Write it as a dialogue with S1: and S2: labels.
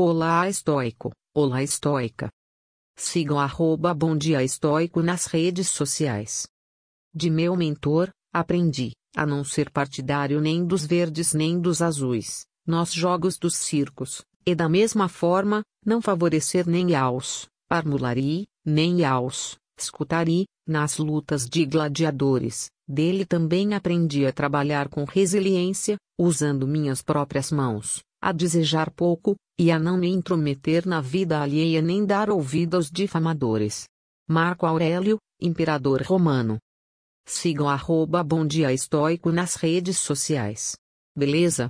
S1: Olá estoico, olá estoica. Sigam arroba Bom Dia Estoico nas redes sociais. De meu mentor, aprendi, a não ser partidário nem dos verdes nem dos azuis, nos jogos dos circos, e da mesma forma, não favorecer nem aos, parmulari, nem aos, escutari, nas lutas de gladiadores. Dele também aprendi a trabalhar com resiliência, usando minhas próprias mãos, a desejar pouco, e a não me intrometer na vida alheia nem dar ouvido aos difamadores. Marco Aurélio, Imperador Romano. Sigam arroba Bom Dia Estoico nas redes sociais. Beleza?